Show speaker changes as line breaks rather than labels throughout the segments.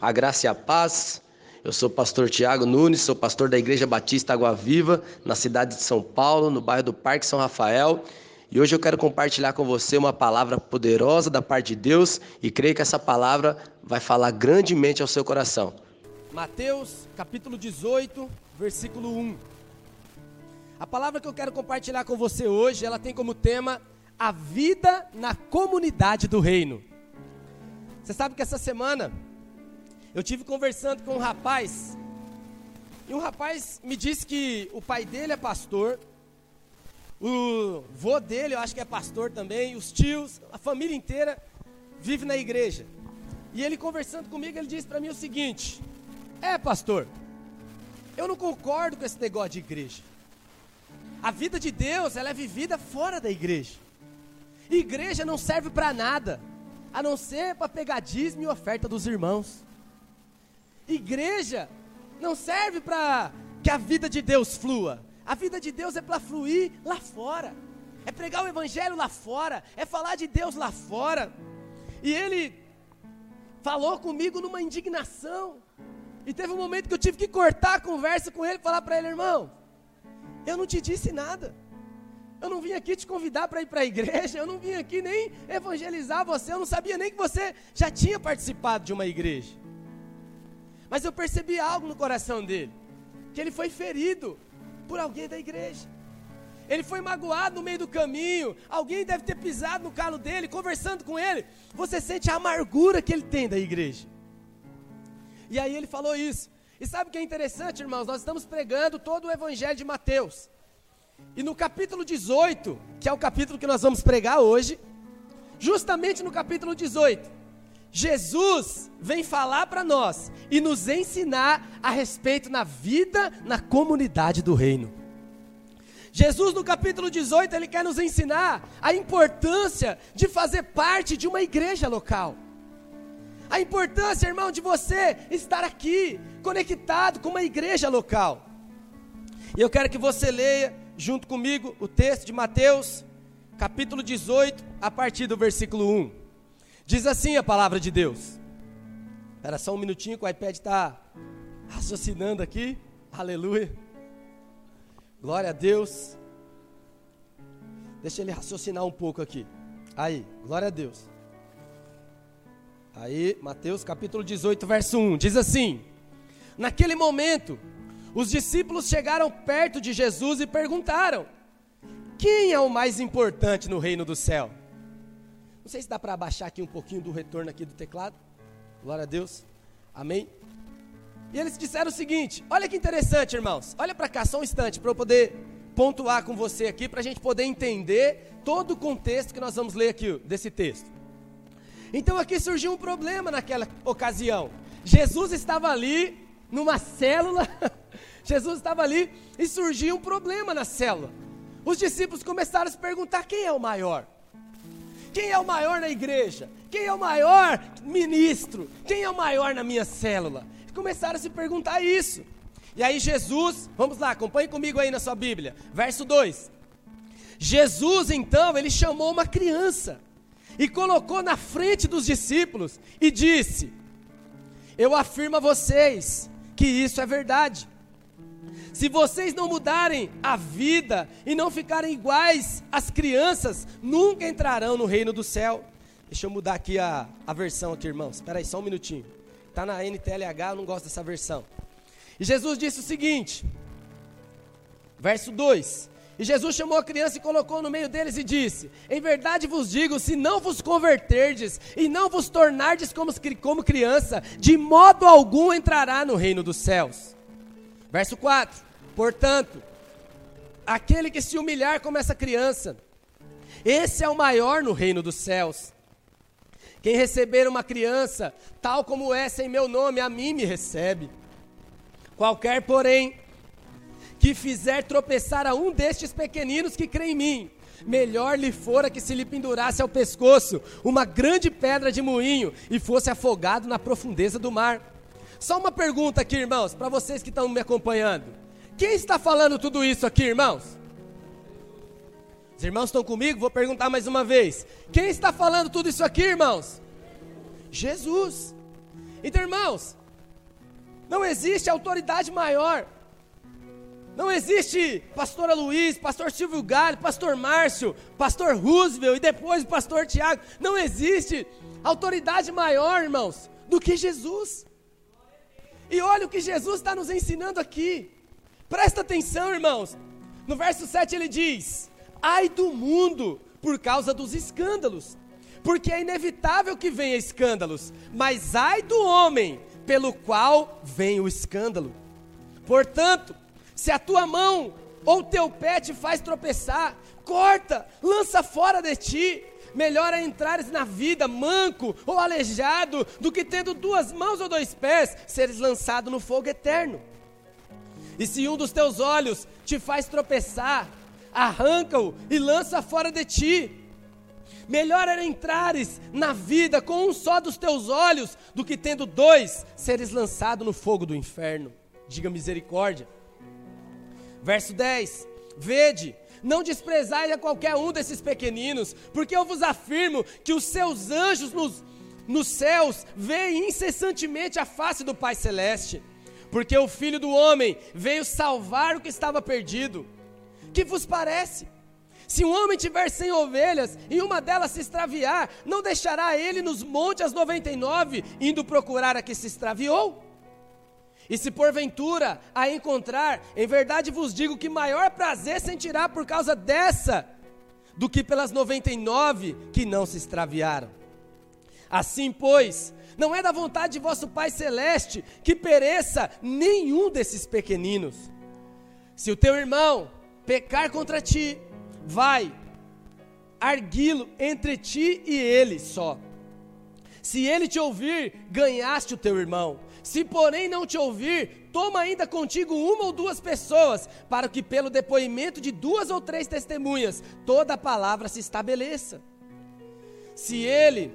A graça e a paz. Eu sou o pastor Tiago Nunes, sou pastor da Igreja Batista Água Viva, na cidade de São Paulo, no bairro do Parque São Rafael. E hoje eu quero compartilhar com você uma palavra poderosa da parte de Deus e creio que essa palavra vai falar grandemente ao seu coração.
Mateus, capítulo 18, versículo 1. A palavra que eu quero compartilhar com você hoje, ela tem como tema a vida na comunidade do reino. Você sabe que essa semana eu tive conversando com um rapaz, e um rapaz me disse que o pai dele é pastor, o vô dele eu acho que é pastor também, os tios, a família inteira vive na igreja. E ele conversando comigo, ele disse para mim o seguinte: É, pastor, eu não concordo com esse negócio de igreja. A vida de Deus, ela é vivida fora da igreja. Igreja não serve para nada, a não ser para pegar dízimo e oferta dos irmãos. Igreja não serve para que a vida de Deus flua. A vida de Deus é para fluir lá fora. É pregar o evangelho lá fora, é falar de Deus lá fora. E ele falou comigo numa indignação. E teve um momento que eu tive que cortar a conversa com ele falar para ele, irmão, eu não te disse nada. Eu não vim aqui te convidar para ir para a igreja, eu não vim aqui nem evangelizar você, eu não sabia nem que você já tinha participado de uma igreja. Mas eu percebi algo no coração dele, que ele foi ferido por alguém da igreja. Ele foi magoado no meio do caminho, alguém deve ter pisado no calo dele, conversando com ele. Você sente a amargura que ele tem da igreja. E aí ele falou isso. E sabe o que é interessante, irmãos? Nós estamos pregando todo o evangelho de Mateus. E no capítulo 18, que é o capítulo que nós vamos pregar hoje, justamente no capítulo 18, Jesus vem falar para nós e nos ensinar a respeito na vida na comunidade do reino. Jesus, no capítulo 18, ele quer nos ensinar a importância de fazer parte de uma igreja local. A importância, irmão, de você estar aqui, conectado com uma igreja local. E eu quero que você leia junto comigo o texto de Mateus, capítulo 18, a partir do versículo 1. Diz assim a palavra de Deus. Espera só um minutinho que o iPad está raciocinando aqui. Aleluia. Glória a Deus. Deixa ele raciocinar um pouco aqui. Aí, glória a Deus. Aí, Mateus capítulo 18, verso 1. Diz assim: Naquele momento, os discípulos chegaram perto de Jesus e perguntaram: Quem é o mais importante no reino do céu? Não sei se dá para abaixar aqui um pouquinho do retorno aqui do teclado. Glória a Deus. Amém. E eles disseram o seguinte: Olha que interessante, irmãos. Olha para cá só um instante para eu poder pontuar com você aqui para a gente poder entender todo o contexto que nós vamos ler aqui desse texto. Então aqui surgiu um problema naquela ocasião. Jesus estava ali numa célula Jesus estava ali e surgiu um problema na célula. Os discípulos começaram a se perguntar: quem é o maior? Quem é o maior na igreja? Quem é o maior ministro? Quem é o maior na minha célula? E começaram a se perguntar isso. E aí Jesus, vamos lá, acompanhe comigo aí na sua Bíblia, verso 2. Jesus então, ele chamou uma criança e colocou na frente dos discípulos e disse: Eu afirmo a vocês que isso é verdade. Se vocês não mudarem a vida e não ficarem iguais às crianças, nunca entrarão no reino do céu. Deixa eu mudar aqui a, a versão aqui, irmãos. Espera aí, só um minutinho. Está na NTLH, eu não gosto dessa versão. E Jesus disse o seguinte, verso 2: E Jesus chamou a criança e colocou no meio deles e disse: Em verdade vos digo, se não vos converterdes e não vos tornardes como, como criança, de modo algum entrará no reino dos céus. Verso 4: Portanto, aquele que se humilhar como essa criança, esse é o maior no reino dos céus. Quem receber uma criança, tal como essa em meu nome, a mim me recebe. Qualquer, porém, que fizer tropeçar a um destes pequeninos que crê em mim, melhor lhe fora que se lhe pendurasse ao pescoço uma grande pedra de moinho e fosse afogado na profundeza do mar. Só uma pergunta aqui, irmãos, para vocês que estão me acompanhando. Quem está falando tudo isso aqui, irmãos? Os irmãos estão comigo? Vou perguntar mais uma vez. Quem está falando tudo isso aqui, irmãos? Jesus. Então, irmãos, não existe autoridade maior. Não existe pastora Luiz, pastor Silvio Galho, pastor Márcio, pastor Roosevelt e depois o pastor Tiago. Não existe autoridade maior, irmãos, do que Jesus. E olha o que Jesus está nos ensinando aqui. Presta atenção, irmãos. No verso 7 ele diz: Ai do mundo por causa dos escândalos, porque é inevitável que venha escândalos, mas ai do homem pelo qual vem o escândalo. Portanto, se a tua mão ou teu pé te faz tropeçar, corta, lança fora de ti. Melhor é entrares na vida manco ou aleijado do que tendo duas mãos ou dois pés, seres lançado no fogo eterno. E se um dos teus olhos te faz tropeçar, arranca-o e lança fora de ti. Melhor era entrares na vida com um só dos teus olhos do que tendo dois seres lançado no fogo do inferno. Diga misericórdia. Verso 10: Vede, não desprezai a qualquer um desses pequeninos, porque eu vos afirmo que os seus anjos nos, nos céus veem incessantemente a face do Pai Celeste. Porque o Filho do Homem veio salvar o que estava perdido. Que vos parece? Se um homem tiver cem ovelhas e uma delas se extraviar, não deixará ele nos montes as noventa e nove, indo procurar a que se extraviou? E se porventura a encontrar, em verdade vos digo que maior prazer sentirá por causa dessa, do que pelas noventa e nove que não se extraviaram. Assim, pois, não é da vontade de vosso Pai Celeste que pereça nenhum desses pequeninos. Se o teu irmão pecar contra ti, vai arguí-lo entre ti e ele só. Se ele te ouvir, ganhaste o teu irmão. Se porém não te ouvir, toma ainda contigo uma ou duas pessoas, para que pelo depoimento de duas ou três testemunhas toda a palavra se estabeleça. Se ele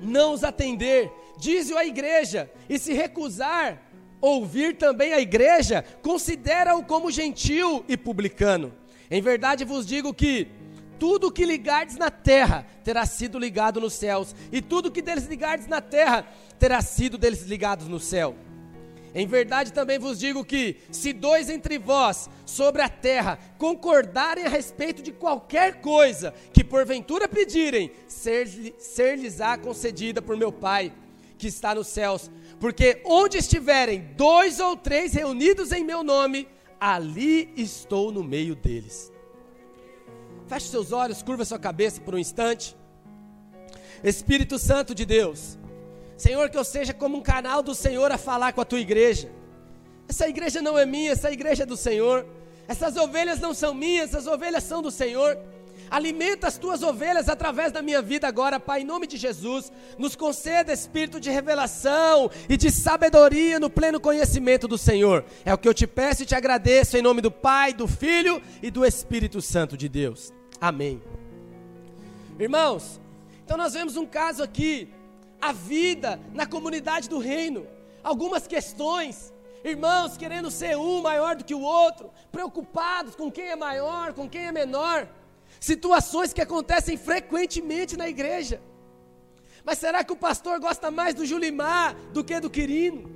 não os atender, diz-o à igreja, e se recusar ouvir também a igreja, considera-o como gentil e publicano. Em verdade vos digo que tudo que ligardes na terra terá sido ligado nos céus, e tudo que desligardes na terra terá sido desligado no céu. Em verdade também vos digo que, se dois entre vós sobre a terra concordarem a respeito de qualquer coisa que porventura pedirem, ser-lhes-á concedida por meu Pai que está nos céus. Porque onde estiverem dois ou três reunidos em meu nome, ali estou no meio deles. Feche seus olhos, curva sua cabeça por um instante. Espírito Santo de Deus, Senhor, que eu seja como um canal do Senhor a falar com a tua igreja. Essa igreja não é minha, essa igreja é do Senhor. Essas ovelhas não são minhas, essas ovelhas são do Senhor. Alimenta as tuas ovelhas através da minha vida agora, Pai, em nome de Jesus. Nos conceda espírito de revelação e de sabedoria no pleno conhecimento do Senhor. É o que eu te peço e te agradeço em nome do Pai, do Filho e do Espírito Santo de Deus. Amém. Irmãos, então nós vemos um caso aqui, a vida na comunidade do reino, algumas questões, irmãos querendo ser um maior do que o outro, preocupados com quem é maior, com quem é menor, situações que acontecem frequentemente na igreja. Mas será que o pastor gosta mais do Julimar do que do Quirino?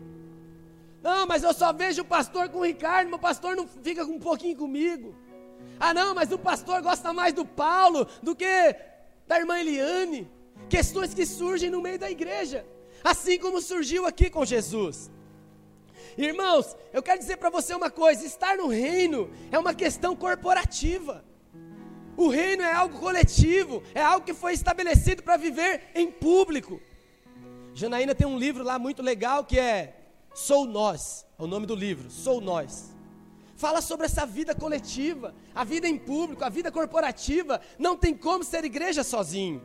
Não, mas eu só vejo o pastor com o Ricardo, meu pastor não fica um pouquinho comigo. Ah, não, mas o pastor gosta mais do Paulo do que da irmã Eliane. Questões que surgem no meio da igreja, assim como surgiu aqui com Jesus. Irmãos, eu quero dizer para você uma coisa: estar no reino é uma questão corporativa. O reino é algo coletivo, é algo que foi estabelecido para viver em público. Janaína tem um livro lá muito legal que é Sou Nós, é o nome do livro, Sou Nós. Fala sobre essa vida coletiva, a vida em público, a vida corporativa. Não tem como ser igreja sozinho.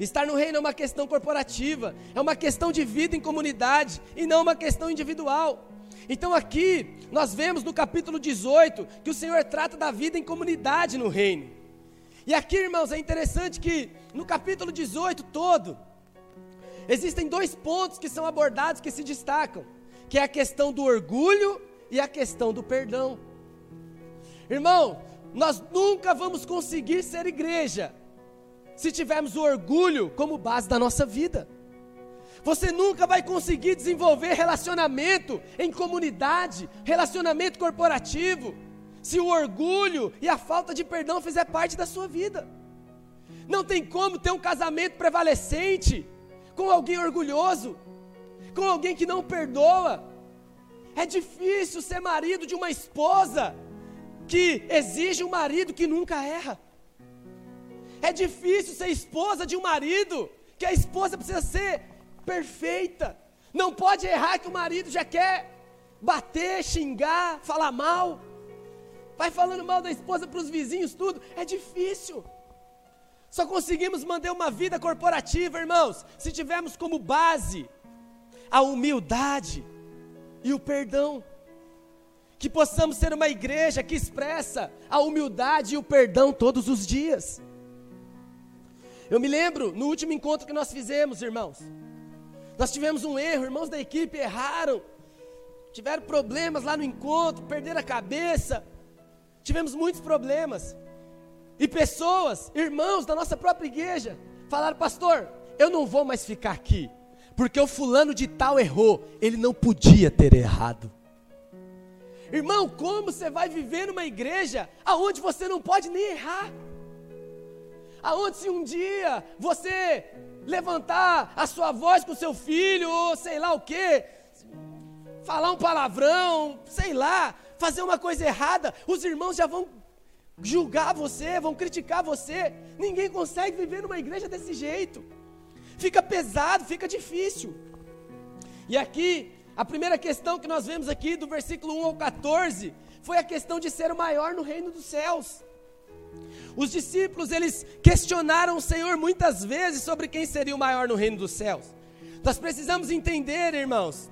Estar no reino é uma questão corporativa, é uma questão de vida em comunidade e não uma questão individual. Então aqui nós vemos no capítulo 18 que o Senhor trata da vida em comunidade no reino. E aqui, irmãos, é interessante que no capítulo 18 todo existem dois pontos que são abordados que se destacam, que é a questão do orgulho e a questão do perdão. Irmão, nós nunca vamos conseguir ser igreja se tivermos o orgulho como base da nossa vida. Você nunca vai conseguir desenvolver relacionamento em comunidade, relacionamento corporativo, se o orgulho e a falta de perdão fizer parte da sua vida. Não tem como ter um casamento prevalecente com alguém orgulhoso, com alguém que não perdoa. É difícil ser marido de uma esposa que exige um marido que nunca erra. É difícil ser esposa de um marido que a esposa precisa ser perfeita. Não pode errar que o marido já quer bater, xingar, falar mal. Vai falando mal da esposa para os vizinhos, tudo. É difícil. Só conseguimos manter uma vida corporativa, irmãos, se tivermos como base a humildade e o perdão. Que possamos ser uma igreja que expressa a humildade e o perdão todos os dias. Eu me lembro no último encontro que nós fizemos, irmãos. Nós tivemos um erro, irmãos da equipe erraram, tiveram problemas lá no encontro, perderam a cabeça, tivemos muitos problemas. E pessoas, irmãos da nossa própria igreja, falaram: Pastor, eu não vou mais ficar aqui, porque o fulano de tal errou, ele não podia ter errado. Irmão, como você vai viver numa igreja aonde você não pode nem errar? Aonde se um dia você levantar a sua voz com seu filho, ou sei lá o que, falar um palavrão, sei lá, fazer uma coisa errada, os irmãos já vão julgar você, vão criticar você. Ninguém consegue viver numa igreja desse jeito. Fica pesado, fica difícil. E aqui, a primeira questão que nós vemos aqui, do versículo 1 ao 14, foi a questão de ser o maior no reino dos céus. Os discípulos, eles questionaram o Senhor muitas vezes sobre quem seria o maior no reino dos céus. Nós precisamos entender, irmãos,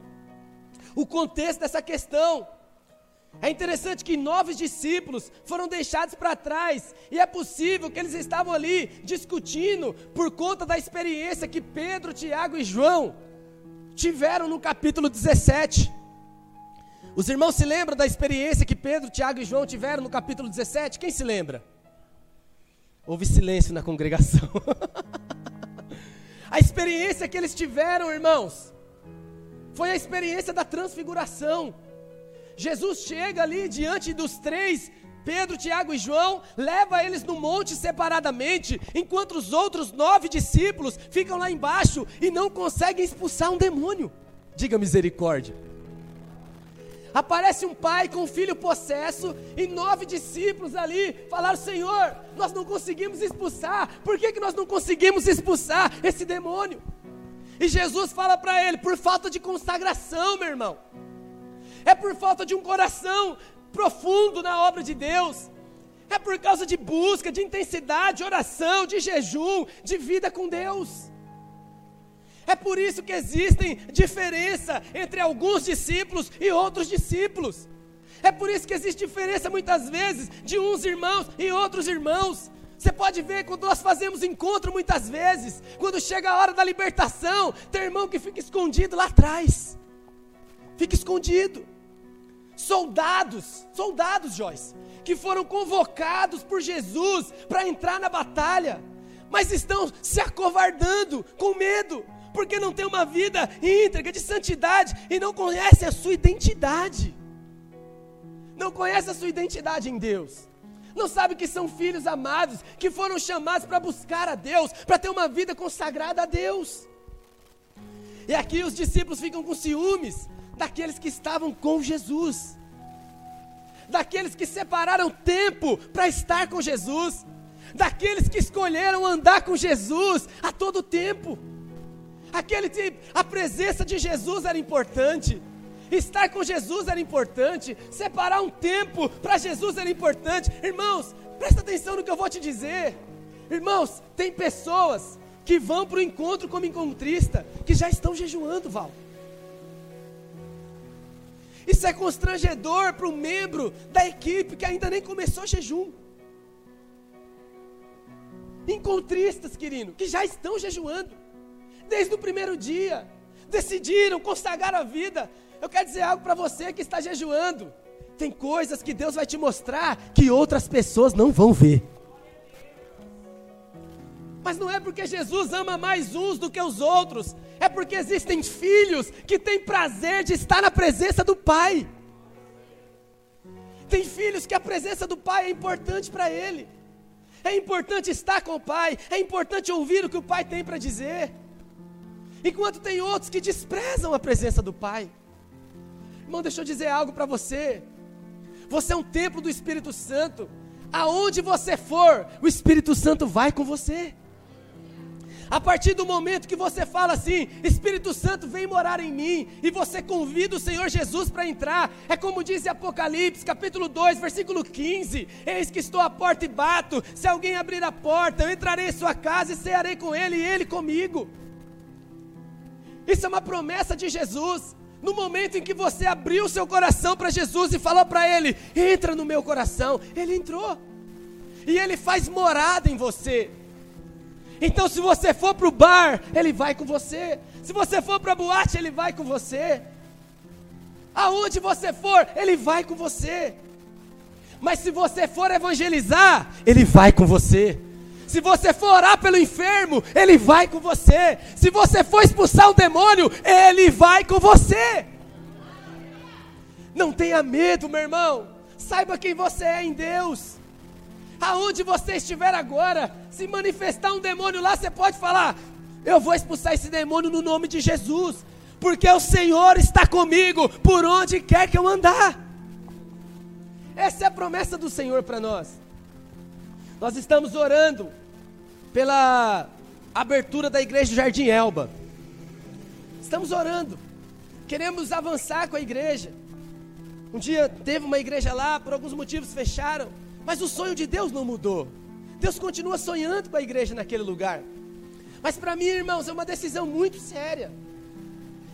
o contexto dessa questão. É interessante que nove discípulos foram deixados para trás, e é possível que eles estavam ali discutindo por conta da experiência que Pedro, Tiago e João tiveram no capítulo 17. Os irmãos se lembram da experiência que Pedro, Tiago e João tiveram no capítulo 17? Quem se lembra? Houve silêncio na congregação. a experiência que eles tiveram, irmãos, foi a experiência da transfiguração. Jesus chega ali diante dos três, Pedro, Tiago e João, leva eles no monte separadamente, enquanto os outros nove discípulos ficam lá embaixo e não conseguem expulsar um demônio. Diga misericórdia. Aparece um pai com um filho possesso e nove discípulos ali falaram: Senhor, nós não conseguimos expulsar. Por que, que nós não conseguimos expulsar esse demônio? E Jesus fala para ele: por falta de consagração, meu irmão. É por falta de um coração profundo na obra de Deus. É por causa de busca, de intensidade, de oração, de jejum, de vida com Deus. É por isso que existem diferença entre alguns discípulos e outros discípulos. É por isso que existe diferença muitas vezes de uns irmãos e outros irmãos. Você pode ver quando nós fazemos encontro muitas vezes, quando chega a hora da libertação, tem irmão que fica escondido lá atrás. Fica escondido. Soldados, soldados, Joyce, que foram convocados por Jesus para entrar na batalha, mas estão se acovardando com medo, porque não tem uma vida íntegra de santidade e não conhece a sua identidade. Não conhece a sua identidade em Deus. Não sabe que são filhos amados, que foram chamados para buscar a Deus, para ter uma vida consagrada a Deus. E aqui os discípulos ficam com ciúmes daqueles que estavam com Jesus, daqueles que separaram tempo para estar com Jesus, daqueles que escolheram andar com Jesus a todo tempo. Aquele que a presença de Jesus era importante. Estar com Jesus era importante. Separar um tempo para Jesus era importante. Irmãos, presta atenção no que eu vou te dizer. Irmãos, tem pessoas que vão para o encontro como encontrista que já estão jejuando, Val. Isso é constrangedor para o membro da equipe que ainda nem começou jejum. Encontristas, querido, que já estão jejuando desde o primeiro dia, decidiram consagrar a vida. Eu quero dizer algo para você que está jejuando. Tem coisas que Deus vai te mostrar que outras pessoas não vão ver. Mas não é porque Jesus ama mais uns do que os outros, é porque existem filhos que têm prazer de estar na presença do Pai. Tem filhos que a presença do Pai é importante para ele. É importante estar com o Pai, é importante ouvir o que o Pai tem para dizer. Enquanto tem outros que desprezam a presença do Pai. Irmão, deixa eu dizer algo para você. Você é um templo do Espírito Santo. Aonde você for, o Espírito Santo vai com você. A partir do momento que você fala assim, Espírito Santo vem morar em mim, e você convida o Senhor Jesus para entrar, é como diz Apocalipse, capítulo 2, versículo 15: Eis que estou à porta e bato, se alguém abrir a porta, eu entrarei em sua casa e cearei com ele e ele comigo. Isso é uma promessa de Jesus. No momento em que você abriu seu coração para Jesus e falou para Ele: entra no meu coração, Ele entrou. E Ele faz morada em você. Então, se você for para o bar, Ele vai com você. Se você for para a boate, Ele vai com você. Aonde você for, Ele vai com você. Mas se você for evangelizar, Ele vai com você. Se você for orar pelo enfermo, Ele vai com você. Se você for expulsar um demônio, Ele vai com você. Não tenha medo, meu irmão. Saiba quem você é em Deus. Aonde você estiver agora, se manifestar um demônio lá, você pode falar: Eu vou expulsar esse demônio no nome de Jesus, porque o Senhor está comigo por onde quer que eu andar. Essa é a promessa do Senhor para nós. Nós estamos orando pela abertura da igreja Jardim Elba. Estamos orando, queremos avançar com a igreja. Um dia teve uma igreja lá, por alguns motivos fecharam, mas o sonho de Deus não mudou. Deus continua sonhando com a igreja naquele lugar. Mas para mim, irmãos, é uma decisão muito séria.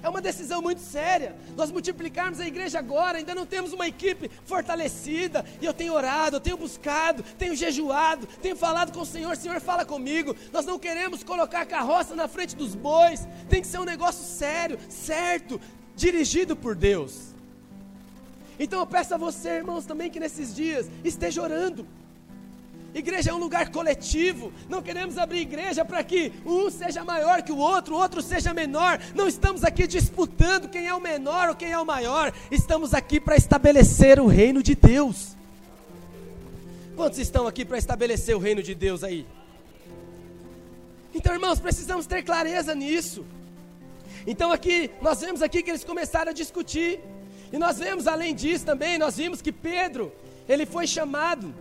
É uma decisão muito séria. Nós multiplicarmos a igreja agora, ainda não temos uma equipe fortalecida. E eu tenho orado, eu tenho buscado, tenho jejuado, tenho falado com o Senhor. Senhor, fala comigo. Nós não queremos colocar a carroça na frente dos bois. Tem que ser um negócio sério, certo, dirigido por Deus. Então eu peço a você, irmãos, também que nesses dias esteja orando. Igreja é um lugar coletivo. Não queremos abrir igreja para que um seja maior que o outro, o outro seja menor. Não estamos aqui disputando quem é o menor ou quem é o maior. Estamos aqui para estabelecer o reino de Deus. Quantos estão aqui para estabelecer o reino de Deus aí? Então, irmãos, precisamos ter clareza nisso. Então aqui, nós vemos aqui que eles começaram a discutir. E nós vemos além disso também, nós vimos que Pedro, ele foi chamado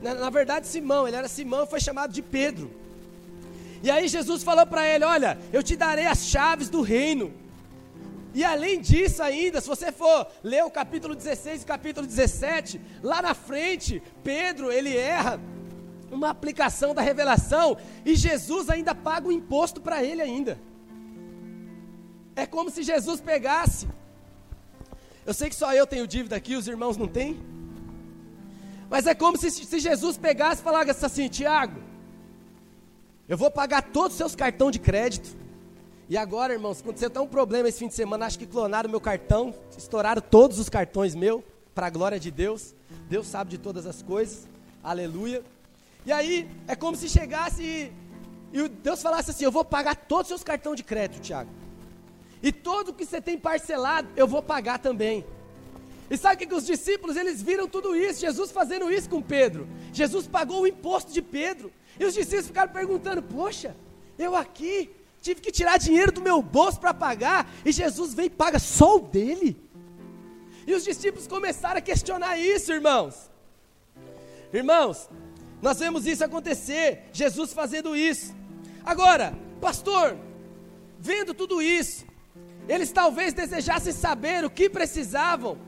na, na verdade, Simão, ele era Simão, foi chamado de Pedro. E aí Jesus falou para ele: Olha, eu te darei as chaves do reino. E além disso, ainda, se você for ler o capítulo 16 e capítulo 17, lá na frente, Pedro, ele erra uma aplicação da revelação e Jesus ainda paga o imposto para ele ainda. É como se Jesus pegasse. Eu sei que só eu tenho dívida aqui, os irmãos não têm. Mas é como se, se Jesus pegasse e falasse assim: Tiago, eu vou pagar todos os seus cartões de crédito. E agora, irmãos, aconteceu tão um problema esse fim de semana, acho que clonaram meu cartão, estouraram todos os cartões meu, para a glória de Deus. Deus sabe de todas as coisas. Aleluia. E aí, é como se chegasse e, e Deus falasse assim: Eu vou pagar todos os seus cartões de crédito, Tiago. E todo que você tem parcelado, eu vou pagar também. E sabe o que, que os discípulos, eles viram tudo isso, Jesus fazendo isso com Pedro. Jesus pagou o imposto de Pedro. E os discípulos ficaram perguntando: Poxa, eu aqui tive que tirar dinheiro do meu bolso para pagar, e Jesus vem e paga só o dele. E os discípulos começaram a questionar isso, irmãos. Irmãos, nós vemos isso acontecer, Jesus fazendo isso. Agora, pastor, vendo tudo isso, eles talvez desejassem saber o que precisavam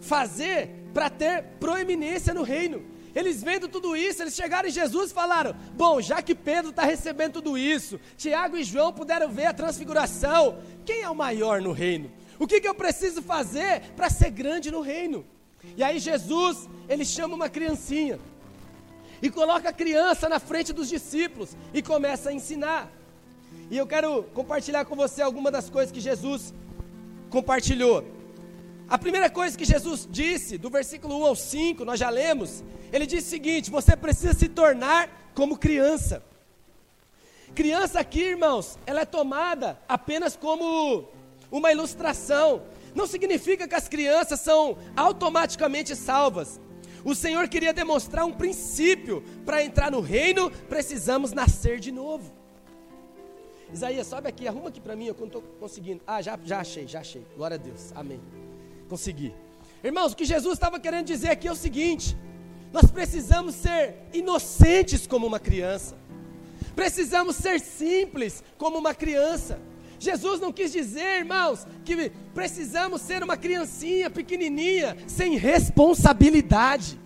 fazer para ter proeminência no reino. Eles vendo tudo isso, eles chegaram em Jesus e falaram: Bom, já que Pedro está recebendo tudo isso, Tiago e João puderam ver a transfiguração, quem é o maior no reino? O que, que eu preciso fazer para ser grande no reino? E aí Jesus, ele chama uma criancinha e coloca a criança na frente dos discípulos e começa a ensinar. E eu quero compartilhar com você algumas das coisas que Jesus compartilhou. A primeira coisa que Jesus disse, do versículo 1 ao 5, nós já lemos, ele disse o seguinte: você precisa se tornar como criança. Criança aqui, irmãos, ela é tomada apenas como uma ilustração. Não significa que as crianças são automaticamente salvas. O Senhor queria demonstrar um princípio. Para entrar no reino, precisamos nascer de novo. Isaías, sobe aqui, arruma aqui para mim, eu não estou conseguindo. Ah, já, já achei, já achei. Glória a Deus, amém. Consegui. Irmãos, o que Jesus estava querendo dizer aqui é o seguinte: nós precisamos ser inocentes como uma criança, precisamos ser simples como uma criança. Jesus não quis dizer, irmãos, que precisamos ser uma criancinha pequenininha, sem responsabilidade.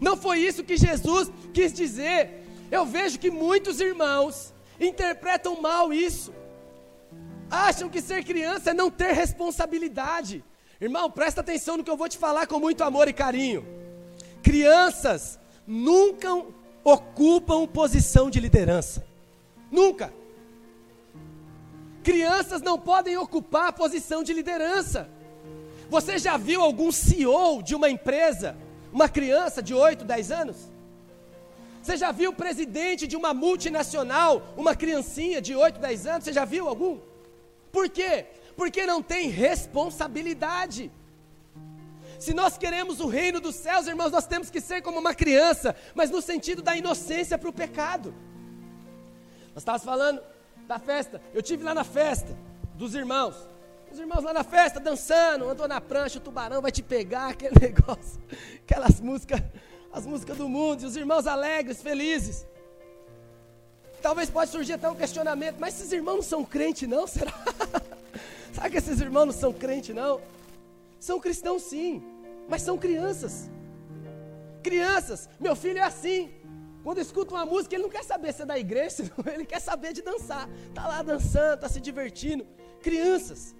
Não foi isso que Jesus quis dizer. Eu vejo que muitos irmãos interpretam mal isso. Acham que ser criança é não ter responsabilidade. Irmão, presta atenção no que eu vou te falar com muito amor e carinho. Crianças nunca ocupam posição de liderança. Nunca. Crianças não podem ocupar posição de liderança. Você já viu algum CEO de uma empresa, uma criança de 8, 10 anos? Você já viu o presidente de uma multinacional, uma criancinha de 8, 10 anos? Você já viu algum? Por quê? Porque não tem responsabilidade. Se nós queremos o reino dos céus, irmãos, nós temos que ser como uma criança, mas no sentido da inocência para o pecado. Nós estávamos falando da festa. Eu tive lá na festa dos irmãos. Os irmãos lá na festa dançando, andou na prancha, o tubarão vai te pegar, aquele negócio, aquelas músicas, as músicas do mundo, e os irmãos alegres, felizes. Talvez pode surgir até um questionamento, mas esses irmãos não são crentes não, será? Sabe que esses irmãos não são crentes não? São cristãos sim, mas são crianças. Crianças, meu filho é assim, quando escuta uma música, ele não quer saber se é da igreja, ele quer saber de dançar. Está lá dançando, está se divertindo. Crianças,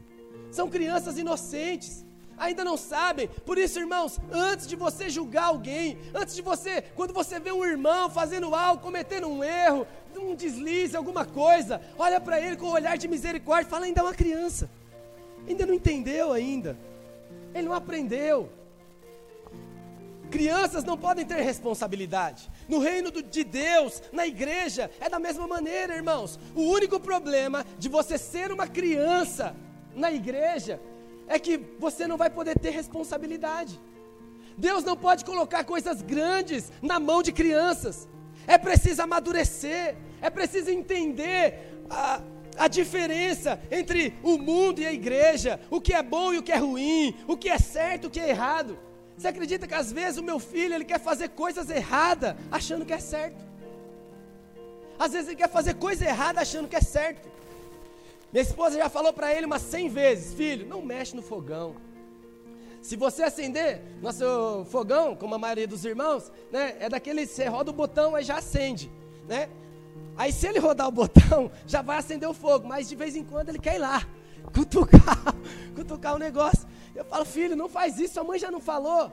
são crianças inocentes, ainda não sabem. Por isso, irmãos, antes de você julgar alguém, antes de você, quando você vê um irmão fazendo algo, cometendo um erro, um deslize, alguma coisa, olha para ele com um olhar de misericórdia, fala: ainda é uma criança, ainda não entendeu ainda, ele não aprendeu. Crianças não podem ter responsabilidade. No reino de Deus, na igreja, é da mesma maneira, irmãos. O único problema de você ser uma criança na igreja é que você não vai poder ter responsabilidade. Deus não pode colocar coisas grandes na mão de crianças. É preciso amadurecer, é preciso entender a, a diferença entre o mundo e a igreja, o que é bom e o que é ruim, o que é certo e o que é errado. Você acredita que às vezes o meu filho ele quer fazer coisas erradas achando que é certo? Às vezes ele quer fazer coisa errada achando que é certo. Minha esposa já falou para ele umas 100 vezes: Filho, não mexe no fogão. Se você acender nosso fogão, como a maioria dos irmãos, né, é daquele, você roda o botão aí já acende, né? Aí se ele rodar o botão, já vai acender o fogo, mas de vez em quando ele quer ir lá, cutucar, cutucar o negócio. Eu falo, filho, não faz isso, sua mãe já não falou.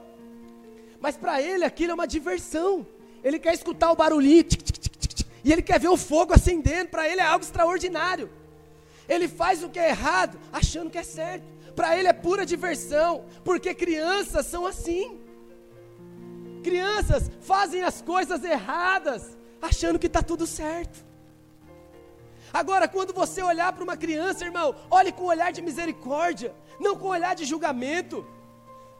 Mas para ele aquilo é uma diversão. Ele quer escutar o barulhinho, tic, tic, tic, e ele quer ver o fogo acendendo. Para ele é algo extraordinário. Ele faz o que é errado, achando que é certo. Para ele é pura diversão, porque crianças são assim. Crianças fazem as coisas erradas, achando que está tudo certo. Agora, quando você olhar para uma criança, irmão, olhe com um olhar de misericórdia, não com um olhar de julgamento,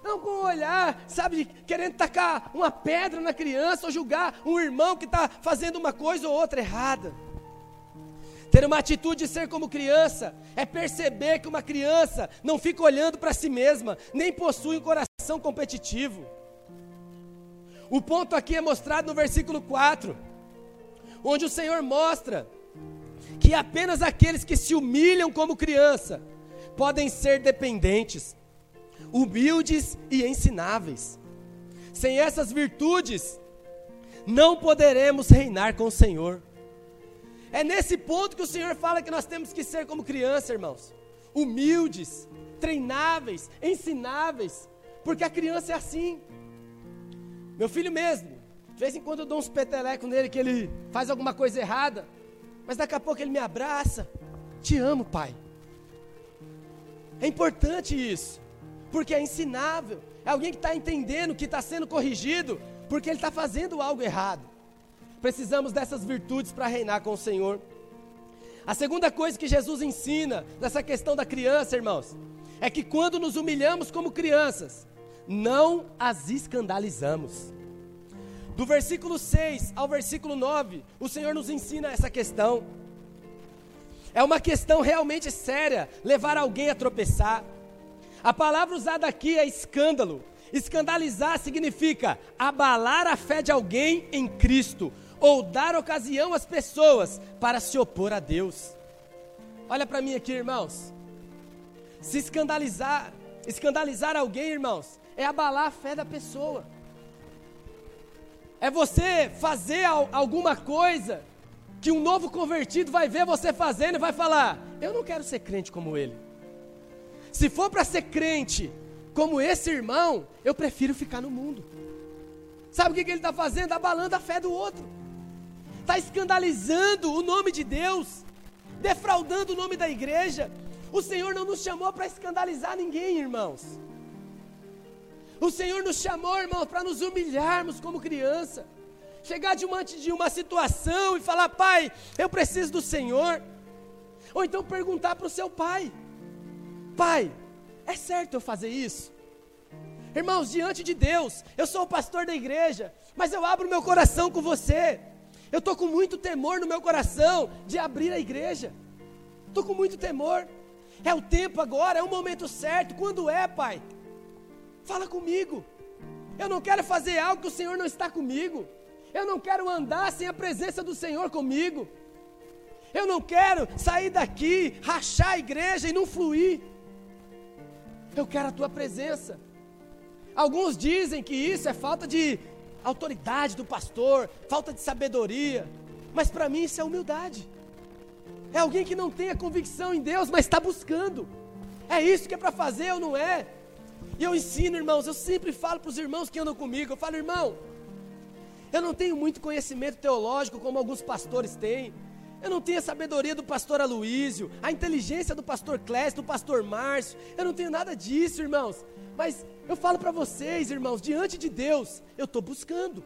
não com um olhar, sabe, querendo tacar uma pedra na criança ou julgar um irmão que está fazendo uma coisa ou outra errada. Ter uma atitude de ser como criança é perceber que uma criança não fica olhando para si mesma, nem possui um coração competitivo. O ponto aqui é mostrado no versículo 4, onde o Senhor mostra que apenas aqueles que se humilham como criança podem ser dependentes, humildes e ensináveis. Sem essas virtudes, não poderemos reinar com o Senhor. É nesse ponto que o Senhor fala que nós temos que ser como criança, irmãos. Humildes, treináveis, ensináveis. Porque a criança é assim. Meu filho mesmo, de vez em quando eu dou uns petelecos nele que ele faz alguma coisa errada. Mas daqui a pouco ele me abraça. Te amo, pai. É importante isso, porque é ensinável. É alguém que está entendendo que está sendo corrigido, porque ele está fazendo algo errado. Precisamos dessas virtudes para reinar com o Senhor. A segunda coisa que Jesus ensina nessa questão da criança, irmãos, é que quando nos humilhamos como crianças, não as escandalizamos. Do versículo 6 ao versículo 9, o Senhor nos ensina essa questão. É uma questão realmente séria levar alguém a tropeçar. A palavra usada aqui é escândalo. Escandalizar significa abalar a fé de alguém em Cristo ou dar ocasião às pessoas para se opor a Deus. Olha para mim aqui, irmãos. Se escandalizar, escandalizar alguém, irmãos, é abalar a fé da pessoa. É você fazer alguma coisa que um novo convertido vai ver você fazendo e vai falar: Eu não quero ser crente como ele. Se for para ser crente como esse irmão, eu prefiro ficar no mundo. Sabe o que, que ele está fazendo? Abalando a fé do outro, está escandalizando o nome de Deus, defraudando o nome da igreja. O Senhor não nos chamou para escandalizar ninguém, irmãos. O Senhor nos chamou, irmãos, para nos humilharmos como criança. Chegar diante de uma situação e falar, pai, eu preciso do Senhor. Ou então perguntar para o seu pai: Pai, é certo eu fazer isso? Irmãos, diante de Deus, eu sou o pastor da igreja, mas eu abro meu coração com você. Eu estou com muito temor no meu coração de abrir a igreja. Estou com muito temor. É o tempo agora, é o momento certo. Quando é, Pai? Fala comigo. Eu não quero fazer algo que o Senhor não está comigo. Eu não quero andar sem a presença do Senhor comigo. Eu não quero sair daqui, rachar a igreja e não fluir. Eu quero a tua presença. Alguns dizem que isso é falta de autoridade do pastor, falta de sabedoria. Mas para mim isso é humildade. É alguém que não tem a convicção em Deus, mas está buscando. É isso que é para fazer ou não é? E eu ensino, irmãos, eu sempre falo para os irmãos que andam comigo, eu falo, irmão, eu não tenho muito conhecimento teológico como alguns pastores têm. Eu não tenho a sabedoria do pastor Aloísio, a inteligência do pastor Clécio, do pastor Márcio. Eu não tenho nada disso, irmãos. Mas eu falo para vocês, irmãos, diante de Deus, eu estou buscando.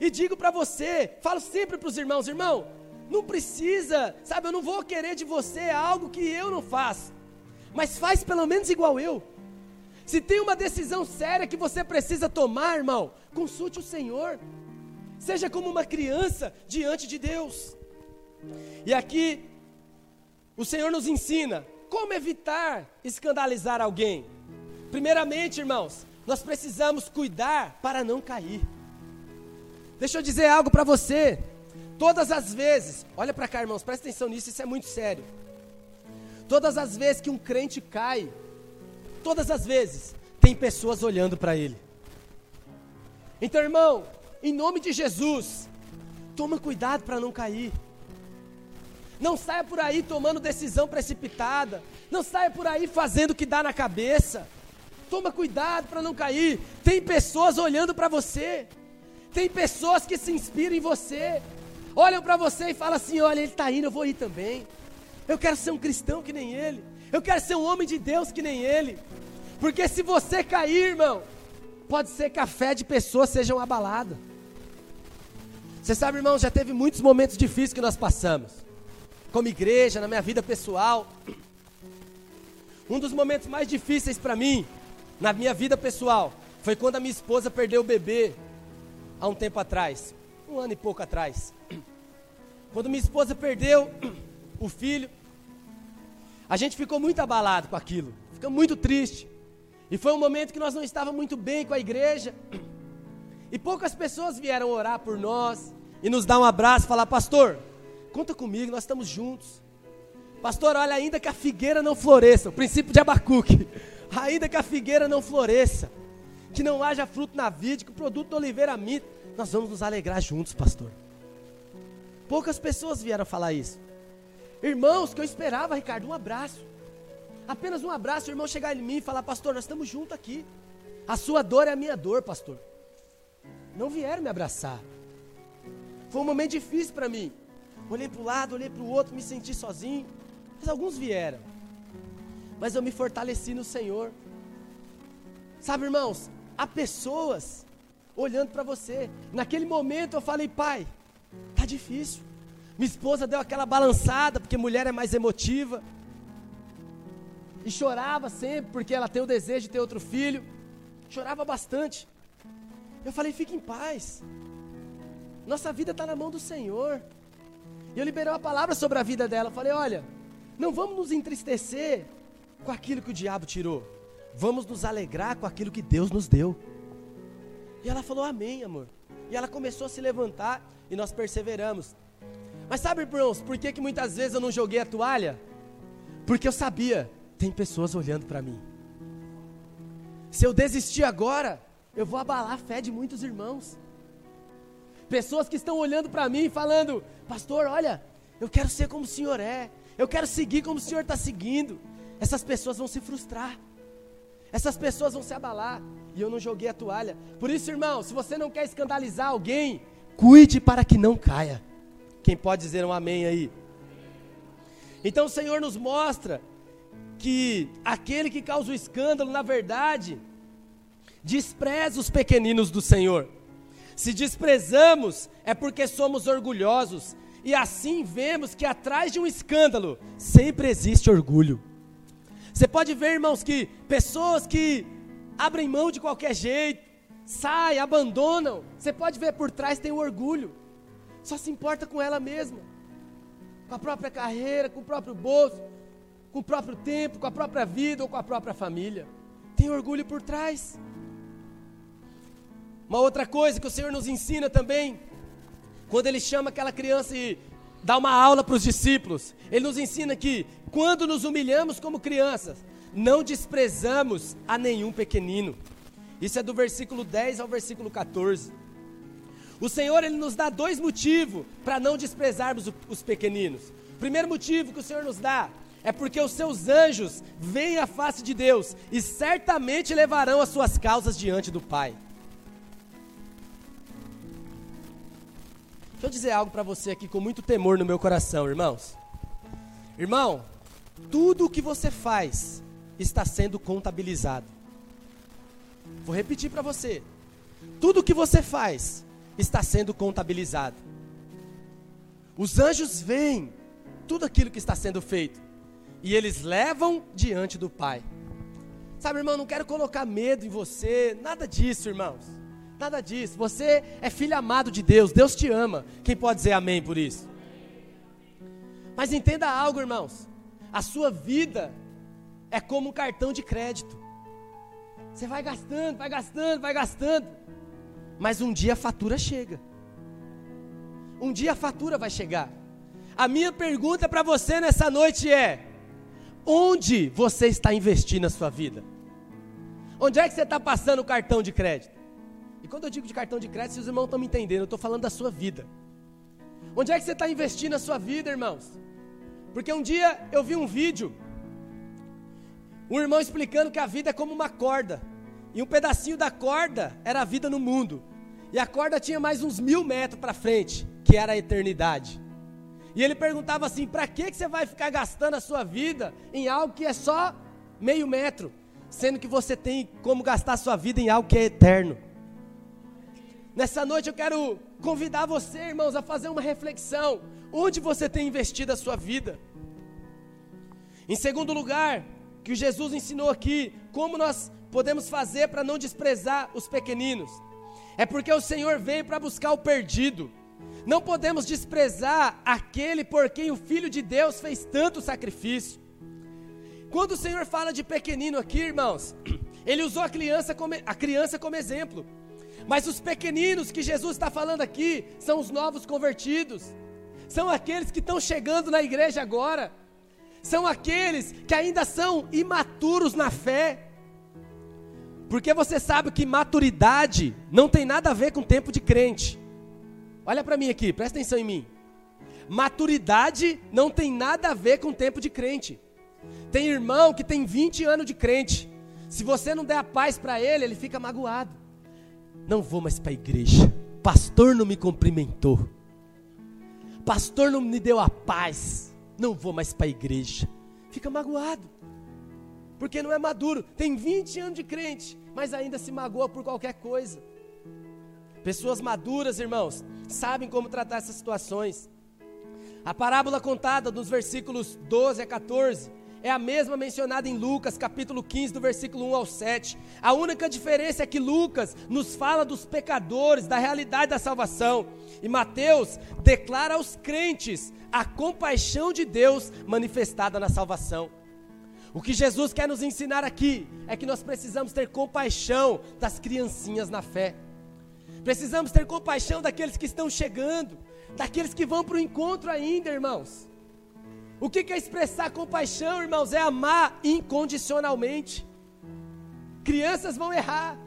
E digo para você, falo sempre para os irmãos, irmão, não precisa, sabe, eu não vou querer de você algo que eu não faço mas faz pelo menos igual eu. Se tem uma decisão séria que você precisa tomar, irmão, consulte o Senhor. Seja como uma criança diante de Deus. E aqui, o Senhor nos ensina como evitar escandalizar alguém. Primeiramente, irmãos, nós precisamos cuidar para não cair. Deixa eu dizer algo para você. Todas as vezes, olha para cá, irmãos, presta atenção nisso, isso é muito sério. Todas as vezes que um crente cai, todas as vezes, tem pessoas olhando para ele. Então, irmão, em nome de Jesus, toma cuidado para não cair. Não saia por aí tomando decisão precipitada. Não saia por aí fazendo o que dá na cabeça. Toma cuidado para não cair. Tem pessoas olhando para você. Tem pessoas que se inspiram em você. Olham para você e falam assim: olha, ele está indo, eu vou ir também. Eu quero ser um cristão que nem ele. Eu quero ser um homem de Deus que nem ele. Porque se você cair, irmão, pode ser que a fé de pessoas seja abalada. Você sabe, irmão, já teve muitos momentos difíceis que nós passamos. Como igreja, na minha vida pessoal. Um dos momentos mais difíceis para mim, na minha vida pessoal, foi quando a minha esposa perdeu o bebê há um tempo atrás, um ano e pouco atrás. Quando minha esposa perdeu o filho, a gente ficou muito abalado com aquilo, ficou muito triste. E foi um momento que nós não estávamos muito bem com a igreja. E poucas pessoas vieram orar por nós e nos dar um abraço, falar: "Pastor, conta comigo, nós estamos juntos". Pastor, olha, ainda que a figueira não floresça, o princípio de Abacuque, ainda que a figueira não floresça, que não haja fruto na vide, que o produto da oliveira minta, nós vamos nos alegrar juntos, pastor. Poucas pessoas vieram falar isso. Irmãos, que eu esperava, Ricardo, um abraço. Apenas um abraço, o irmão chegar em mim e falar, pastor, nós estamos juntos aqui. A sua dor é a minha dor, pastor. Não vieram me abraçar. Foi um momento difícil para mim. Olhei para o lado, olhei para o outro, me senti sozinho. Mas alguns vieram. Mas eu me fortaleci no Senhor. Sabe, irmãos, há pessoas olhando para você. Naquele momento eu falei, pai, tá difícil. Minha esposa deu aquela balançada, porque mulher é mais emotiva. E chorava sempre, porque ela tem o desejo de ter outro filho. Chorava bastante. Eu falei: fique em paz. Nossa vida está na mão do Senhor. E eu liberei uma palavra sobre a vida dela. Falei: olha, não vamos nos entristecer com aquilo que o diabo tirou. Vamos nos alegrar com aquilo que Deus nos deu. E ela falou: Amém, amor. E ela começou a se levantar e nós perseveramos. Mas sabe, irmãos, por que, que muitas vezes eu não joguei a toalha? Porque eu sabia, tem pessoas olhando para mim. Se eu desistir agora, eu vou abalar a fé de muitos irmãos. Pessoas que estão olhando para mim falando: Pastor, olha, eu quero ser como o Senhor é, eu quero seguir como o Senhor está seguindo. Essas pessoas vão se frustrar, essas pessoas vão se abalar. E eu não joguei a toalha. Por isso, irmão, se você não quer escandalizar alguém, cuide para que não caia. Quem pode dizer um amém aí? Então o Senhor nos mostra que aquele que causa o escândalo, na verdade, despreza os pequeninos do Senhor. Se desprezamos, é porque somos orgulhosos, e assim vemos que atrás de um escândalo sempre existe orgulho. Você pode ver, irmãos, que pessoas que abrem mão de qualquer jeito, saem, abandonam, você pode ver por trás tem o orgulho, só se importa com ela mesma, com a própria carreira, com o próprio bolso, com o próprio tempo, com a própria vida ou com a própria família. Tem orgulho por trás. Uma outra coisa que o Senhor nos ensina também, quando Ele chama aquela criança e dá uma aula para os discípulos, Ele nos ensina que quando nos humilhamos como crianças, não desprezamos a nenhum pequenino. Isso é do versículo 10 ao versículo 14. O Senhor ele nos dá dois motivos para não desprezarmos os pequeninos. O primeiro motivo que o Senhor nos dá é porque os seus anjos veem a face de Deus e certamente levarão as suas causas diante do Pai. Deixa eu dizer algo para você aqui com muito temor no meu coração, irmãos. Irmão, tudo o que você faz está sendo contabilizado. Vou repetir para você. Tudo o que você faz está sendo contabilizado. Os anjos veem tudo aquilo que está sendo feito e eles levam diante do Pai. Sabe, irmão, não quero colocar medo em você, nada disso, irmãos. Nada disso. Você é filho amado de Deus. Deus te ama. Quem pode dizer amém por isso? Mas entenda algo, irmãos. A sua vida é como um cartão de crédito. Você vai gastando, vai gastando, vai gastando. Mas um dia a fatura chega. Um dia a fatura vai chegar. A minha pergunta para você nessa noite é: onde você está investindo a sua vida? Onde é que você está passando o cartão de crédito? E quando eu digo de cartão de crédito, os irmãos estão me entendendo, eu estou falando da sua vida. Onde é que você está investindo a sua vida, irmãos? Porque um dia eu vi um vídeo, um irmão explicando que a vida é como uma corda, e um pedacinho da corda era a vida no mundo, e a corda tinha mais uns mil metros para frente, que era a eternidade. E ele perguntava assim: para que, que você vai ficar gastando a sua vida em algo que é só meio metro, sendo que você tem como gastar a sua vida em algo que é eterno? Nessa noite eu quero convidar você, irmãos, a fazer uma reflexão. Onde você tem investido a sua vida? Em segundo lugar, que Jesus ensinou aqui, como nós podemos fazer para não desprezar os pequeninos? É porque o Senhor veio para buscar o perdido. Não podemos desprezar aquele por quem o Filho de Deus fez tanto sacrifício. Quando o Senhor fala de pequenino aqui, irmãos, ele usou a criança como, a criança como exemplo. Mas os pequeninos que Jesus está falando aqui são os novos convertidos, são aqueles que estão chegando na igreja agora, são aqueles que ainda são imaturos na fé, porque você sabe que maturidade não tem nada a ver com tempo de crente. Olha para mim aqui, presta atenção em mim. Maturidade não tem nada a ver com tempo de crente. Tem irmão que tem 20 anos de crente. Se você não der a paz para ele, ele fica magoado. Não vou mais para a igreja. Pastor não me cumprimentou. Pastor não me deu a paz. Não vou mais para a igreja. Fica magoado. Porque não é maduro. Tem 20 anos de crente, mas ainda se magoa por qualquer coisa. Pessoas maduras, irmãos, sabem como tratar essas situações. A parábola contada nos versículos 12 a 14 é a mesma mencionada em Lucas, capítulo 15, do versículo 1 ao 7. A única diferença é que Lucas nos fala dos pecadores, da realidade da salvação, e Mateus declara aos crentes a compaixão de Deus manifestada na salvação. O que Jesus quer nos ensinar aqui é que nós precisamos ter compaixão das criancinhas na fé. Precisamos ter compaixão daqueles que estão chegando, daqueles que vão para o encontro ainda, irmãos. O que é expressar compaixão, irmãos? É amar incondicionalmente. Crianças vão errar.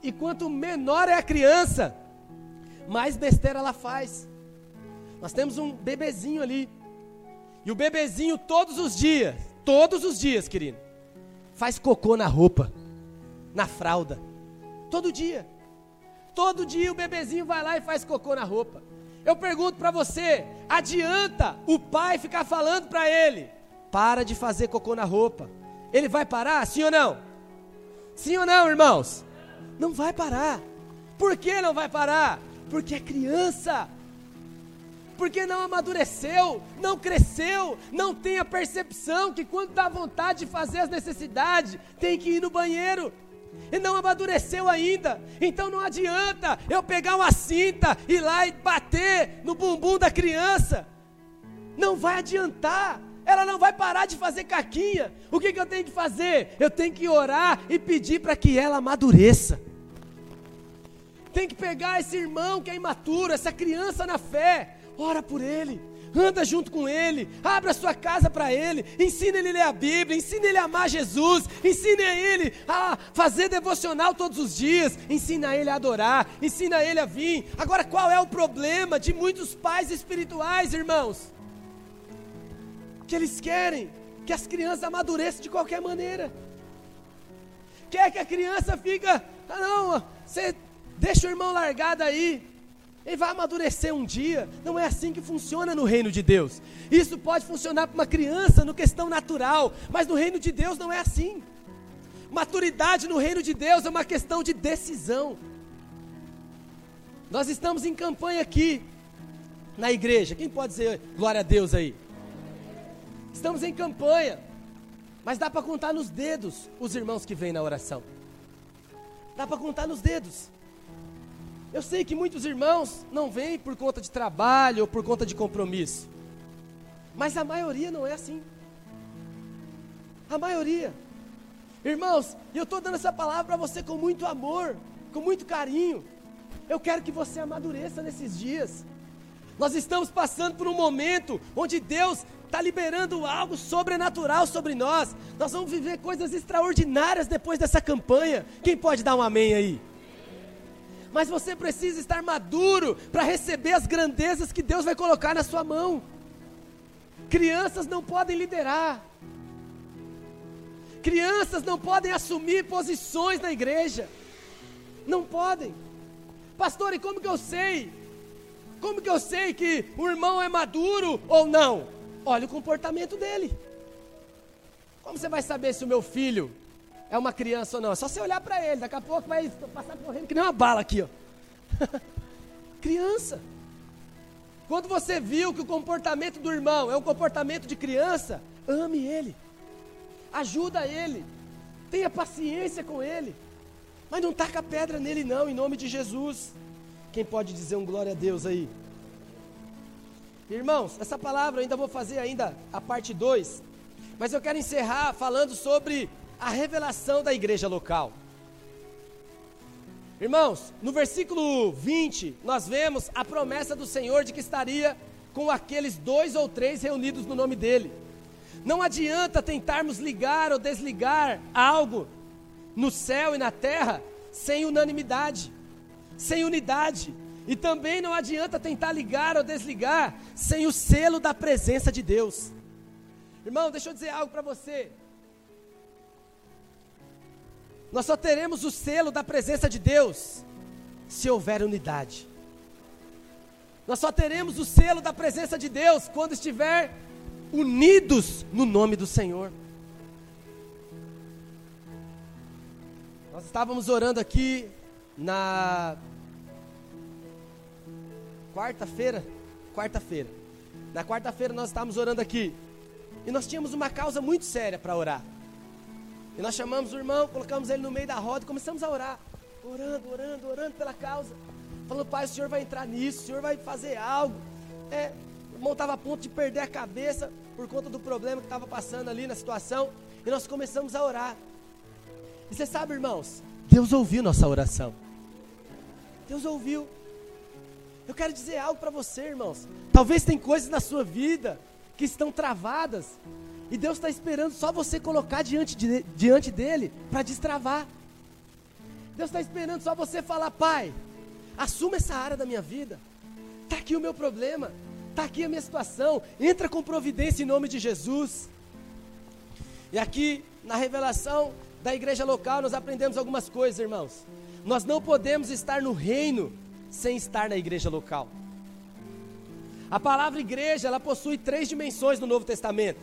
E quanto menor é a criança, mais besteira ela faz. Nós temos um bebezinho ali. E o bebezinho todos os dias, todos os dias, querido, faz cocô na roupa, na fralda. Todo dia. Todo dia o bebezinho vai lá e faz cocô na roupa. Eu pergunto para você: adianta o pai ficar falando para ele, para de fazer cocô na roupa? Ele vai parar, sim ou não? Sim ou não, irmãos? Não vai parar. Por que não vai parar? Porque é criança. Porque não amadureceu, não cresceu, não tem a percepção que quando dá vontade de fazer as necessidades, tem que ir no banheiro e não amadureceu ainda. Então não adianta eu pegar uma cinta, ir lá e bater no bumbum da criança. Não vai adiantar. Ela não vai parar de fazer caquinha. O que, que eu tenho que fazer? Eu tenho que orar e pedir para que ela amadureça. Tem que pegar esse irmão que é imaturo, essa criança na fé, ora por ele anda junto com ele, abra sua casa para ele, ensina ele a ler a Bíblia, ensina ele a amar Jesus, ensina ele a fazer devocional todos os dias, ensina ele a adorar, ensina ele a vir. Agora, qual é o problema de muitos pais espirituais, irmãos? Que eles querem que as crianças amadureçam de qualquer maneira. Quer que a criança fica, ah não, você deixa o irmão largado aí, ele vai amadurecer um dia. Não é assim que funciona no reino de Deus. Isso pode funcionar para uma criança no questão natural, mas no reino de Deus não é assim. Maturidade no reino de Deus é uma questão de decisão. Nós estamos em campanha aqui na igreja. Quem pode dizer glória a Deus aí? Estamos em campanha. Mas dá para contar nos dedos os irmãos que vêm na oração. Dá para contar nos dedos. Eu sei que muitos irmãos não vêm por conta de trabalho ou por conta de compromisso. Mas a maioria não é assim. A maioria. Irmãos, eu estou dando essa palavra para você com muito amor, com muito carinho. Eu quero que você amadureça nesses dias. Nós estamos passando por um momento onde Deus está liberando algo sobrenatural sobre nós. Nós vamos viver coisas extraordinárias depois dessa campanha. Quem pode dar um amém aí? Mas você precisa estar maduro para receber as grandezas que Deus vai colocar na sua mão. Crianças não podem liderar, crianças não podem assumir posições na igreja, não podem. Pastor, e como que eu sei? Como que eu sei que o irmão é maduro ou não? Olha o comportamento dele. Como você vai saber se o meu filho é uma criança ou não. É só você olhar para ele, daqui a pouco vai passar correndo que nem uma bala aqui, ó. criança. Quando você viu que o comportamento do irmão é um comportamento de criança, ame ele. Ajuda ele. Tenha paciência com ele. Mas não taca pedra nele não, em nome de Jesus. Quem pode dizer um glória a Deus aí? Irmãos, essa palavra eu ainda vou fazer ainda a parte 2, mas eu quero encerrar falando sobre a revelação da igreja local. Irmãos, no versículo 20, nós vemos a promessa do Senhor de que estaria com aqueles dois ou três reunidos no nome dele. Não adianta tentarmos ligar ou desligar algo no céu e na terra sem unanimidade, sem unidade. E também não adianta tentar ligar ou desligar sem o selo da presença de Deus. Irmão, deixa eu dizer algo para você. Nós só teremos o selo da presença de Deus se houver unidade. Nós só teremos o selo da presença de Deus quando estiver unidos no nome do Senhor. Nós estávamos orando aqui na quarta-feira, quarta-feira. Na quarta-feira nós estávamos orando aqui. E nós tínhamos uma causa muito séria para orar. E nós chamamos o irmão, colocamos ele no meio da roda e começamos a orar. Orando, orando, orando pela causa. Falando, pai, o senhor vai entrar nisso, o senhor vai fazer algo. É, o irmão estava a ponto de perder a cabeça por conta do problema que estava passando ali na situação. E nós começamos a orar. E você sabe, irmãos, Deus ouviu nossa oração. Deus ouviu. Eu quero dizer algo para você, irmãos. Talvez tem coisas na sua vida que estão travadas. E Deus está esperando só você colocar diante, de, diante dele para destravar. Deus está esperando só você falar, pai, assuma essa área da minha vida. Está aqui o meu problema. Está aqui a minha situação. Entra com providência em nome de Jesus. E aqui, na revelação da igreja local, nós aprendemos algumas coisas, irmãos. Nós não podemos estar no reino sem estar na igreja local. A palavra igreja, ela possui três dimensões no Novo Testamento.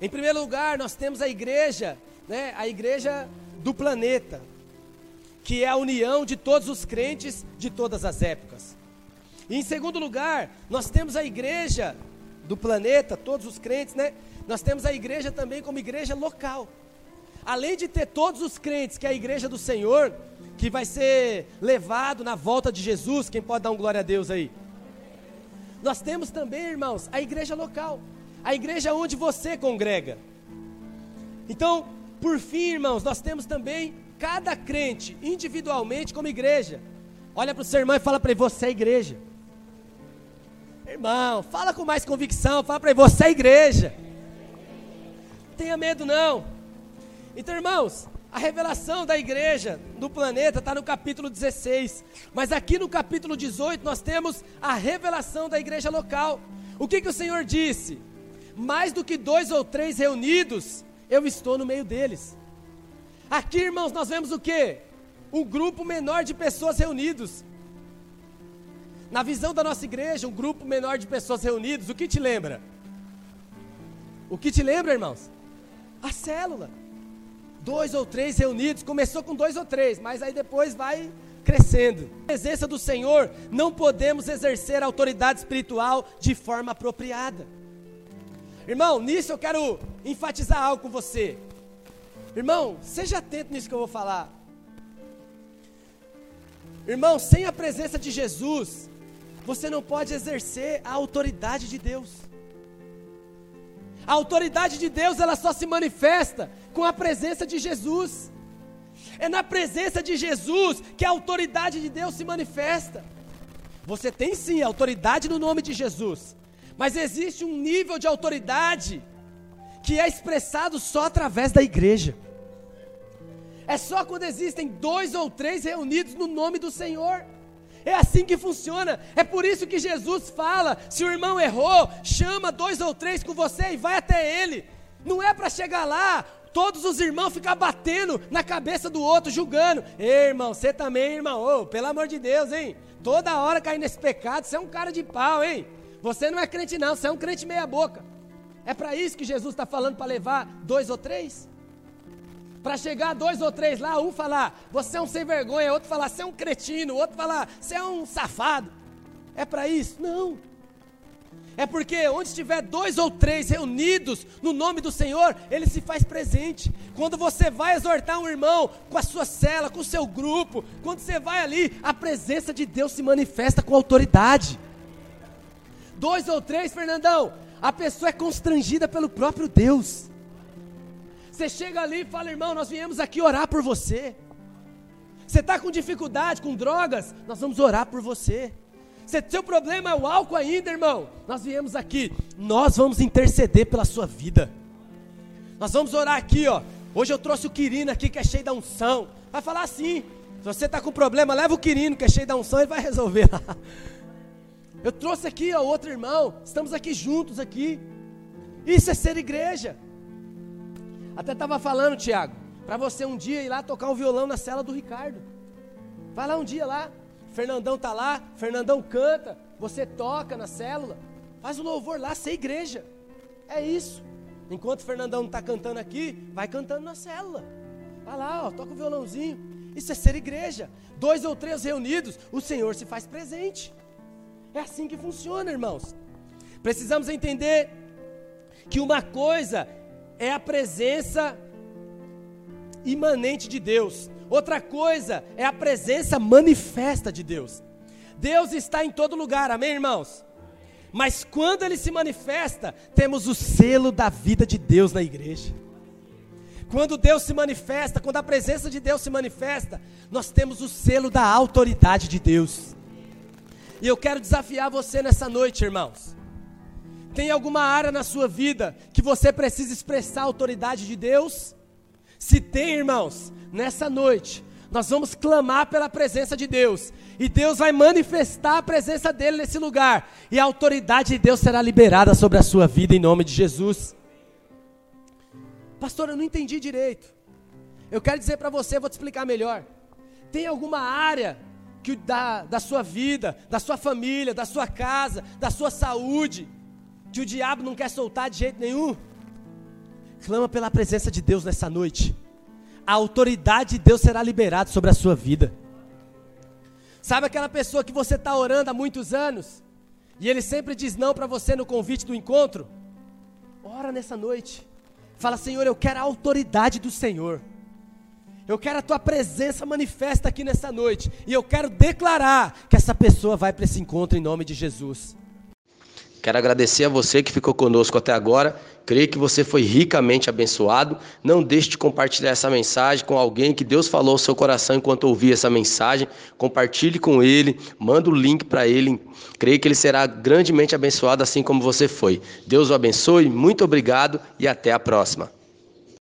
Em primeiro lugar, nós temos a igreja, né, a igreja do planeta, que é a união de todos os crentes de todas as épocas. E em segundo lugar, nós temos a igreja do planeta, todos os crentes, né? Nós temos a igreja também como igreja local. Além de ter todos os crentes, que é a igreja do Senhor, que vai ser levado na volta de Jesus, quem pode dar um glória a Deus aí? Nós temos também, irmãos, a igreja local, a igreja onde você congrega. Então, por fim, irmãos, nós temos também cada crente individualmente como igreja. Olha para o seu irmão e fala para ele: você é igreja. Irmão, fala com mais convicção, fala para ele: você é igreja. Não tenha medo, não. Então, irmãos, a revelação da igreja do planeta está no capítulo 16. Mas aqui no capítulo 18 nós temos a revelação da igreja local. O que, que o Senhor disse? Mais do que dois ou três reunidos, eu estou no meio deles. Aqui, irmãos, nós vemos o que? Um grupo menor de pessoas reunidos. Na visão da nossa igreja, um grupo menor de pessoas reunidos, o que te lembra? O que te lembra, irmãos? A célula dois ou três reunidos, começou com dois ou três, mas aí depois vai crescendo. Na presença do Senhor, não podemos exercer a autoridade espiritual de forma apropriada. Irmão, nisso eu quero enfatizar algo com você. Irmão, seja atento nisso que eu vou falar. Irmão, sem a presença de Jesus, você não pode exercer a autoridade de Deus. A autoridade de Deus, ela só se manifesta com a presença de Jesus. É na presença de Jesus que a autoridade de Deus se manifesta. Você tem sim autoridade no nome de Jesus, mas existe um nível de autoridade que é expressado só através da igreja. É só quando existem dois ou três reunidos no nome do Senhor. É assim que funciona. É por isso que Jesus fala: se o irmão errou, chama dois ou três com você e vai até ele. Não é para chegar lá, todos os irmãos ficar batendo na cabeça do outro, julgando. Ei, irmão, você também, irmão. Oh, pelo amor de Deus, hein? Toda hora cair nesse pecado, você é um cara de pau, hein? Você não é crente, não, você é um crente meia-boca. É para isso que Jesus está falando para levar dois ou três? Para chegar dois ou três lá, um falar, você é um sem vergonha, outro falar, você é um cretino, outro falar, você é um safado. É para isso? Não. É porque onde estiver dois ou três reunidos no nome do Senhor, Ele se faz presente. Quando você vai exortar um irmão com a sua cela, com o seu grupo, quando você vai ali, a presença de Deus se manifesta com autoridade. Dois ou três, Fernandão, a pessoa é constrangida pelo próprio Deus. Você chega ali e fala, irmão, nós viemos aqui orar por você. Você está com dificuldade, com drogas, nós vamos orar por você. Se seu problema é o álcool ainda, irmão, nós viemos aqui, nós vamos interceder pela sua vida. Nós vamos orar aqui, ó. Hoje eu trouxe o Quirino aqui que é cheio da unção. Vai falar assim: se você está com problema, leva o Quirino que é cheio da unção, ele vai resolver. eu trouxe aqui, ó, outro irmão. Estamos aqui juntos aqui. Isso é ser igreja. Até estava falando, Tiago, para você um dia ir lá tocar um violão na cela do Ricardo. Vai lá um dia lá. Fernandão tá lá, Fernandão canta, você toca na célula, faz o louvor lá, ser igreja. É isso. Enquanto Fernandão não está cantando aqui, vai cantando na célula. Vai lá, ó, toca o violãozinho. Isso é ser igreja. Dois ou três reunidos, o Senhor se faz presente. É assim que funciona, irmãos. Precisamos entender que uma coisa é a presença imanente de Deus, outra coisa é a presença manifesta de Deus. Deus está em todo lugar, amém, irmãos? Mas quando ele se manifesta, temos o selo da vida de Deus na igreja. Quando Deus se manifesta, quando a presença de Deus se manifesta, nós temos o selo da autoridade de Deus. E eu quero desafiar você nessa noite, irmãos. Tem alguma área na sua vida que você precisa expressar a autoridade de Deus? Se tem, irmãos, nessa noite, nós vamos clamar pela presença de Deus, e Deus vai manifestar a presença dele nesse lugar, e a autoridade de Deus será liberada sobre a sua vida em nome de Jesus. Pastor, eu não entendi direito. Eu quero dizer para você, vou te explicar melhor. Tem alguma área que da, da sua vida, da sua família, da sua casa, da sua saúde, que o diabo não quer soltar de jeito nenhum? Clama pela presença de Deus nessa noite. A autoridade de Deus será liberada sobre a sua vida. Sabe aquela pessoa que você está orando há muitos anos e ele sempre diz não para você no convite do encontro? Ora nessa noite. Fala, Senhor, eu quero a autoridade do Senhor. Eu quero a tua presença manifesta aqui nessa noite. E eu quero declarar que essa pessoa vai para esse encontro em nome de Jesus.
Quero agradecer a você que ficou conosco até agora. Creio que você foi ricamente abençoado. Não deixe de compartilhar essa mensagem com alguém que Deus falou ao seu coração enquanto ouvia essa mensagem. Compartilhe com ele, manda o link para ele. Creio que ele será grandemente abençoado assim como você foi. Deus o abençoe, muito obrigado e até a próxima.